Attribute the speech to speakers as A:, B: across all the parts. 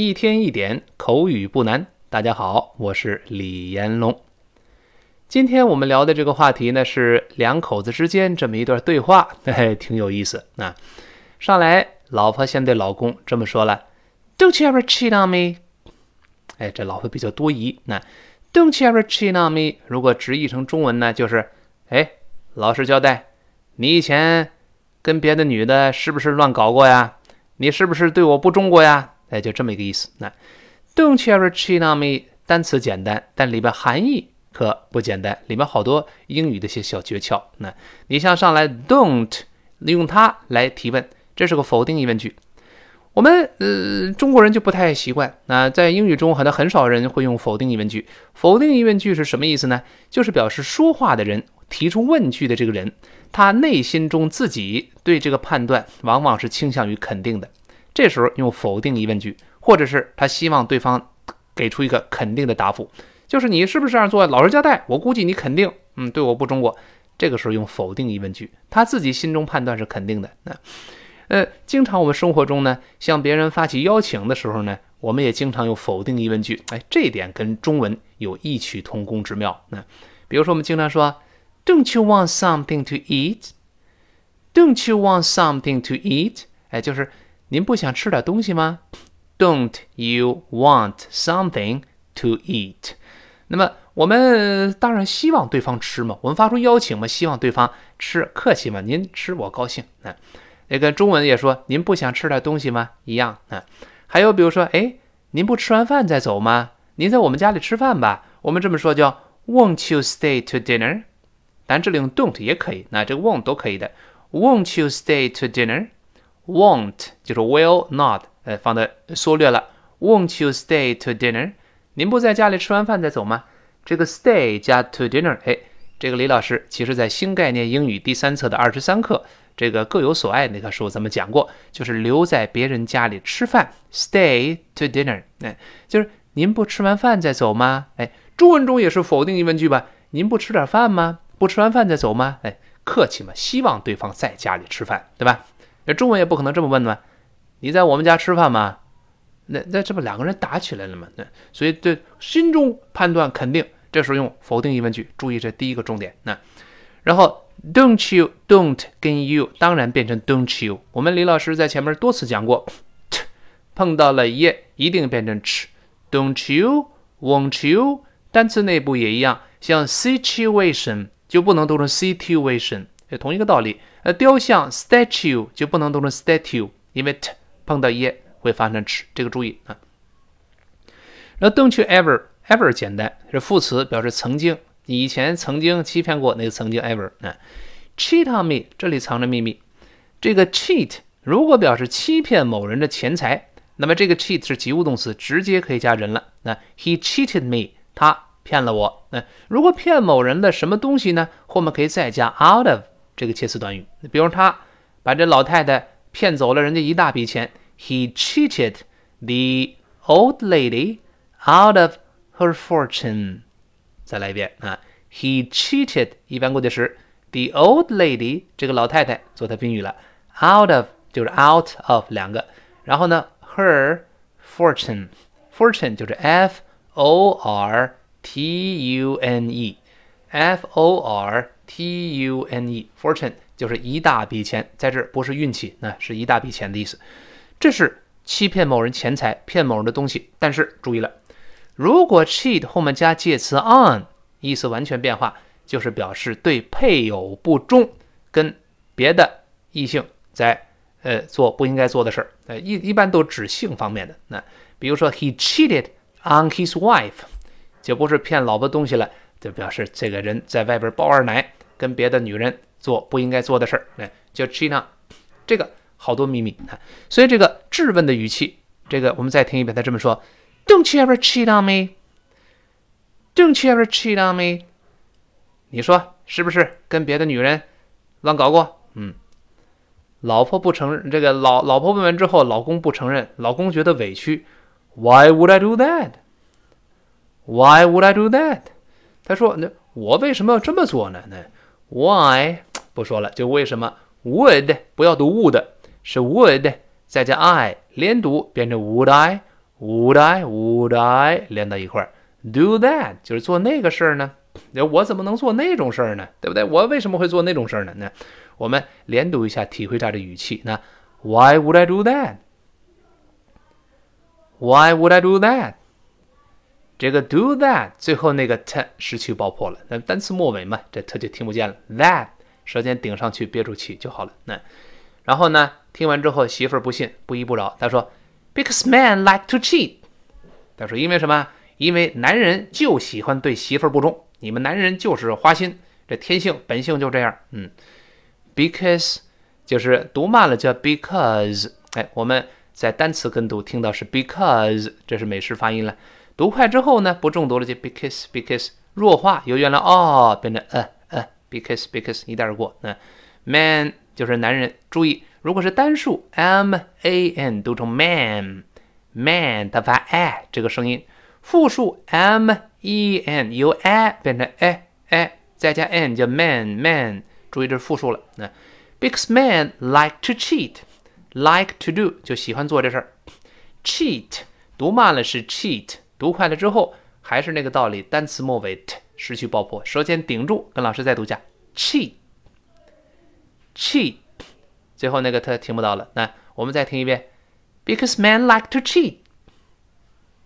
A: 一天一点口语不难。大家好，我是李延龙。今天我们聊的这个话题呢，是两口子之间这么一段对话，嘿嘿，挺有意思啊。上来，老婆先对老公这么说了：“Don't you ever cheat on me？” 哎，这老婆比较多疑。那 “Don't you ever cheat on me？” 如果直译成中文呢，就是：“哎，老实交代，你以前跟别的女的是不是乱搞过呀？你是不是对我不忠过呀？”哎，就这么一个意思。那 "Don't you ever cheat on me" 单词简单，但里边含义可不简单，里面好多英语的一些小诀窍。那你像上来 "Don't" 用它来提问，这是个否定疑问句。我们呃中国人就不太习惯。那在英语中，可能很少人会用否定疑问句。否定疑问句是什么意思呢？就是表示说话的人提出问句的这个人，他内心中自己对这个判断往往是倾向于肯定的。这时候用否定疑问句，或者是他希望对方给出一个肯定的答复，就是你是不是这样做？老实交代，我估计你肯定，嗯，对我不忠过。这个时候用否定疑问句，他自己心中判断是肯定的。那，呃，经常我们生活中呢，向别人发起邀请的时候呢，我们也经常用否定疑问句。哎，这一点跟中文有异曲同工之妙。那，比如说我们经常说，Don't you want something to eat？Don't you want something to eat？哎，就是。您不想吃点东西吗？Don't you want something to eat？那么我们当然希望对方吃嘛，我们发出邀请嘛，希望对方吃，客气嘛，您吃我高兴。那那个中文也说，您不想吃点东西吗？一样啊。还有比如说，哎，您不吃完饭再走吗？您在我们家里吃饭吧。我们这么说叫 Won't you stay to dinner？但这里用 don't 也可以，那这个 won't 都可以的。Won't you stay to dinner？Won't 就是 will not，呃，放的缩略了。Won't you stay to dinner？您不在家里吃完饭再走吗？这个 stay 加 to dinner，哎，这个李老师其实在新概念英语第三册的二十三课，这个各有所爱那个时候咱们讲过，就是留在别人家里吃饭，stay to dinner，哎，就是您不吃完饭再走吗？哎，中文中也是否定疑问句吧？您不吃点饭吗？不吃完饭再走吗？哎，客气嘛，希望对方在家里吃饭，对吧？那中文也不可能这么问嘛？你在我们家吃饭吗？那那这不两个人打起来了吗？那所以对心中判断肯定，这时候用否定疑问句。注意这第一个重点。那然后 don't you don't 跟 you 当然变成 don't you。我们李老师在前面多次讲过，t 碰到了 ye 一定变成 ch。don't you won't you 单词内部也一样，像 situation 就不能读成 situation，也同一个道理。呃，雕像 statue 就不能读成 statue，因为 t 碰到 e 会发生 ch，这个注意啊。然后 don't you ever ever 简单是副词，表示曾经，以前曾经欺骗过那个曾经 ever 啊。cheat on me 这里藏着秘密，这个 cheat 如果表示欺骗某人的钱财，那么这个 cheat 是及物动词，直接可以加人了。那 he cheated me，他骗了我。那如果骗某人的什么东西呢？后面可以再加 out of。这个介词短语，比如他把这老太太骗走了人家一大笔钱，He cheated the old lady out of her fortune。再来一遍啊，He cheated 一般过去时，the old lady 这个老太太做它宾语了，out of 就是 out of 两个，然后呢，her fortune，fortune 就是 f o r t u n e，f o r。T U N E fortune 就是一大笔钱，在这不是运气，那是一大笔钱的意思。这是欺骗某人钱财，骗某人的东西。但是注意了，如果 cheat 后面加介词 on，意思完全变化，就是表示对配偶不忠，跟别的异性在呃做不应该做的事儿。呃一一般都指性方面的。那比如说 he cheated on his wife，就不是骗老婆东西了，就表示这个人在外边包二奶。跟别的女人做不应该做的事儿，哎，叫 cheat on，这个好多秘密啊。所以这个质问的语气，这个我们再听一遍，他这么说：Don't you ever cheat on me？Don't you ever cheat on me？你说是不是跟别的女人乱搞过？嗯，老婆不承认，这个老老婆问完之后，老公不承认，老公觉得委屈。Why would I do that？Why would I do that？他说：那我为什么要这么做呢？那 Why 不说了，就为什么？Would 不要读 would，是 would 再加 I 连读变成 Would I Would I? Would I? 连到一块儿。Do that 就是做那个事儿呢？那我怎么能做那种事儿呢？对不对？我为什么会做那种事儿呢？那我们连读一下，体会一下这语气。那 Why would I do that? Why would I do that? 这个 do that 最后那个 t 失去爆破了。那单词末尾嘛，这 t 就听不见了。That 舌尖顶上去憋住气就好了。那然后呢？听完之后，媳妇儿不信，不依不饶。他说：“Because men like to cheat。”他说：“因为什么？因为男人就喜欢对媳妇儿不忠。你们男人就是花心，这天性本性就这样。”嗯，because 就是读慢了叫 because。哎，我们在单词跟读听到是 because，这是美式发音了。读快之后呢，不重读了就 because because 弱化，由原来哦变成呃呃 because because 一带而过。那 man 就是男人，注意。如果是单数，m a n 读成 man，man 它发 a 这个声音。复数 m e n 由 a 变成 a a 再加 n 叫 man man，注意这是复数了。那 because man like to cheat，like to do 就喜欢做这事儿。cheat 读慢了是 cheat，读快了之后还是那个道理，单词末尾 t 失去爆破，舌尖顶住，跟老师再读一下 cheat cheat。最后那个他听不到了，那我们再听一遍，Because men like to cheat。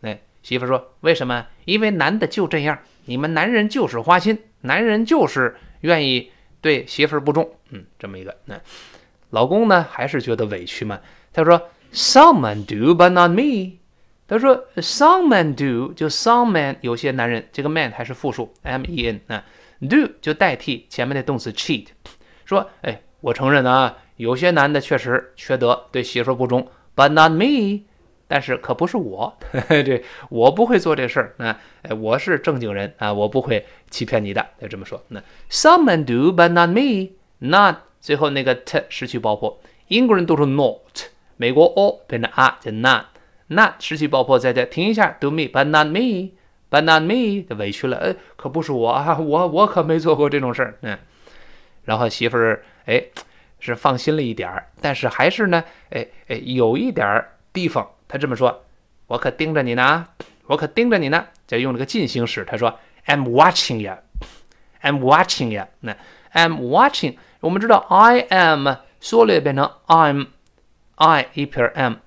A: 那媳妇说为什么？因为男的就这样，你们男人就是花心，男人就是愿意对媳妇不忠。嗯，这么一个。那老公呢还是觉得委屈嘛？他说 Some men do, but not me。他说 Some men do，就 some men 有些男人，这个 man 还是复数，m e n 啊，do 就代替前面的动词 cheat。说哎，我承认啊。有些男的确实缺德，对媳妇不忠，but not me。但是可不是我，这我不会做这事儿啊！我是正经人啊，我不会欺骗你的。就这么说，那 some men do, but not me. Not 最后那个 t 失去爆破，英国人读成 not，美国 o 变成 a 叫 Not 失去爆破，在这停一下，do me, but not me, but not me，委屈了，呃，可不是我啊，我我可没做过这种事儿。嗯，然后媳妇儿哎。是放心了一点儿，但是还是呢，哎哎，有一点儿地方，他这么说，我可盯着你呢，我可盯着你呢，就用了个进行时，他说，I'm watching you，I'm watching you，那 I'm watching，我们知道 I am 缩略变成 I'm，I 一撇 m，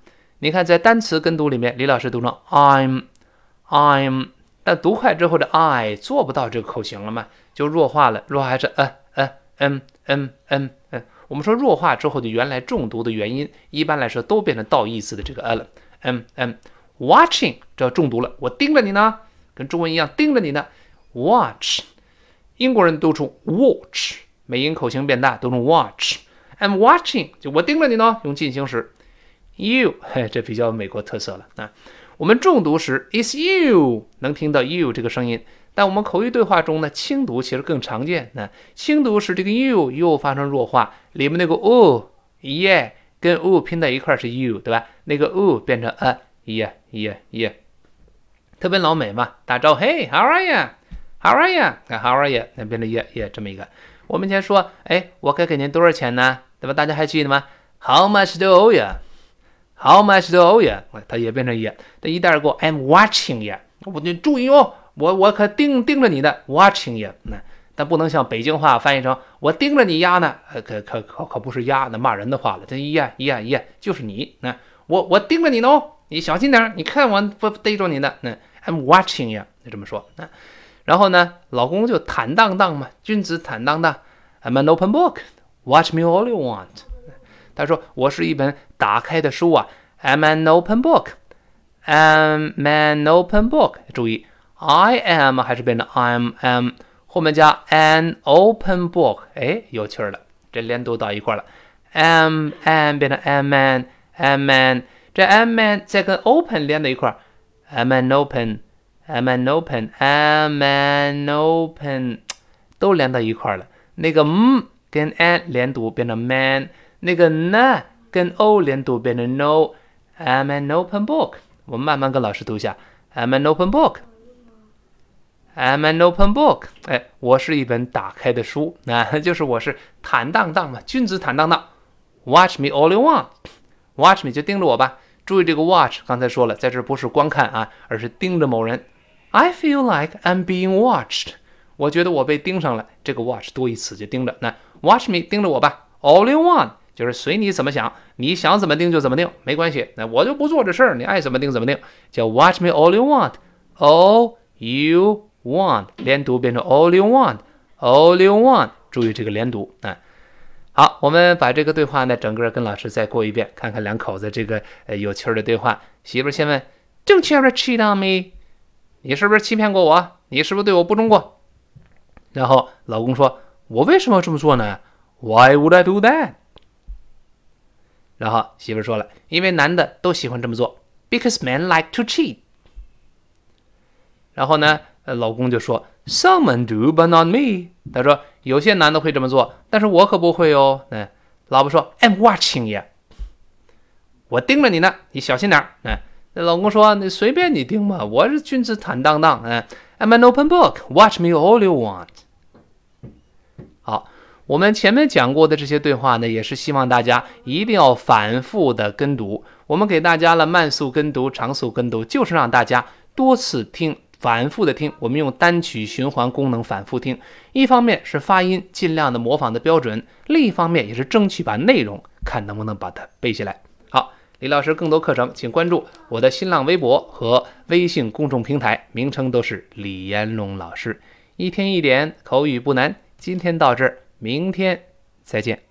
A: 你看在单词跟读里面，李老师读成 I'm，I'm，但读快之后的 I 做不到这个口型了嘛，就弱化了，弱化还是呃呃嗯嗯嗯嗯。我们说弱化之后的原来重读的原因，一般来说都变成倒意思的这个 l。m m watching 这要重读了，我盯着你呢，跟中文一样盯着你呢。watch 英国人读出 watch，美音口型变大，读成 watch。I'm watching 就我盯着你呢，用进行时。You 嘿，这比较美国特色了啊。我们重读时 is you 能听到 you 这个声音。但我们口语对话中呢，轻读其实更常见。那轻读时这个 you 又发生弱化，里面那个 o yeah 跟 o 拼在一块是 you，对吧？那个 o 变成 a yeah yeah yeah，特别老美嘛，打招呼，Hey how are you？How are you？看 How are you？那变成 yeah yeah 这么一个。我们以前说，哎，我该给您多少钱呢？对吧？大家还记得吗？How much do owe How much do owe you？它也变成 yeah，它一带而过。I'm watching you，我你注意哦。我我可盯盯着你的，watching you，那但不能像北京话翻译成我盯着你丫呢，可可可可不是丫，那骂人的话了。这呀呀呀，就是你，那我我盯着你呢，你小心点，你看我不逮着你的，那 I'm watching you，就这么说。那然后呢，老公就坦荡荡嘛，君子坦荡荡，I'm an open book，watch me all you want。他说我是一本打开的书啊，I'm an open book，I'm an open book。注意。I am 还是变成 I'm am，后面加 an open book，哎，有趣了，这连读到一块了。am am 变成 am man am man，这 am man 再跟 open 连在一块，am an open am an open am an open，都连到一块了。那个 m 跟 an 连读变成 man， 那个 n 跟 o 连读变成 no。I'm an open book，我们慢慢跟老师读一下。I'm an open book。I'm an open book，哎，我是一本打开的书，那就是我是坦荡荡嘛，君子坦荡荡。Watch me all you want，watch me 就盯着我吧，注意这个 watch，刚才说了，在这不是观看啊，而是盯着某人。I feel like I'm being watched。我觉得我被盯上了。这个 watch 多一次就盯着。那 watch me，盯着我吧。All you want，就是随你怎么想，你想怎么定就怎么定，没关系。那我就不做这事儿，你爱怎么定怎么定。叫 watch me all you want。All you want，连读变成 all you want，all you want。注意这个连读啊。好，我们把这个对话呢，整个跟老师再过一遍，看看两口子这个呃有趣的对话。媳妇先问：Don't you ever cheat on me？你是不是欺骗过我？你是不是对我不忠过？然后老公说：“我为什么要这么做呢？Why would I do that？” 然后媳妇说了：“因为男的都喜欢这么做，because men like to cheat。”然后呢，老公就说：“Some men do, but not me。”他说。有些男的会这么做，但是我可不会哦。嗯，老婆说：“I'm watching you，我盯着你呢，你小心点儿。”嗯，那老公说：“你随便你盯吧，我是君子坦荡荡。”嗯，I'm an open book，watch me all you want。好，我们前面讲过的这些对话呢，也是希望大家一定要反复的跟读。我们给大家了慢速跟读、长速跟读，就是让大家多次听。反复的听，我们用单曲循环功能反复听，一方面是发音尽量的模仿的标准，另一方面也是争取把内容看能不能把它背下来。好，李老师更多课程，请关注我的新浪微博和微信公众平台，名称都是李彦龙老师。一天一点口语不难，今天到这儿，明天再见。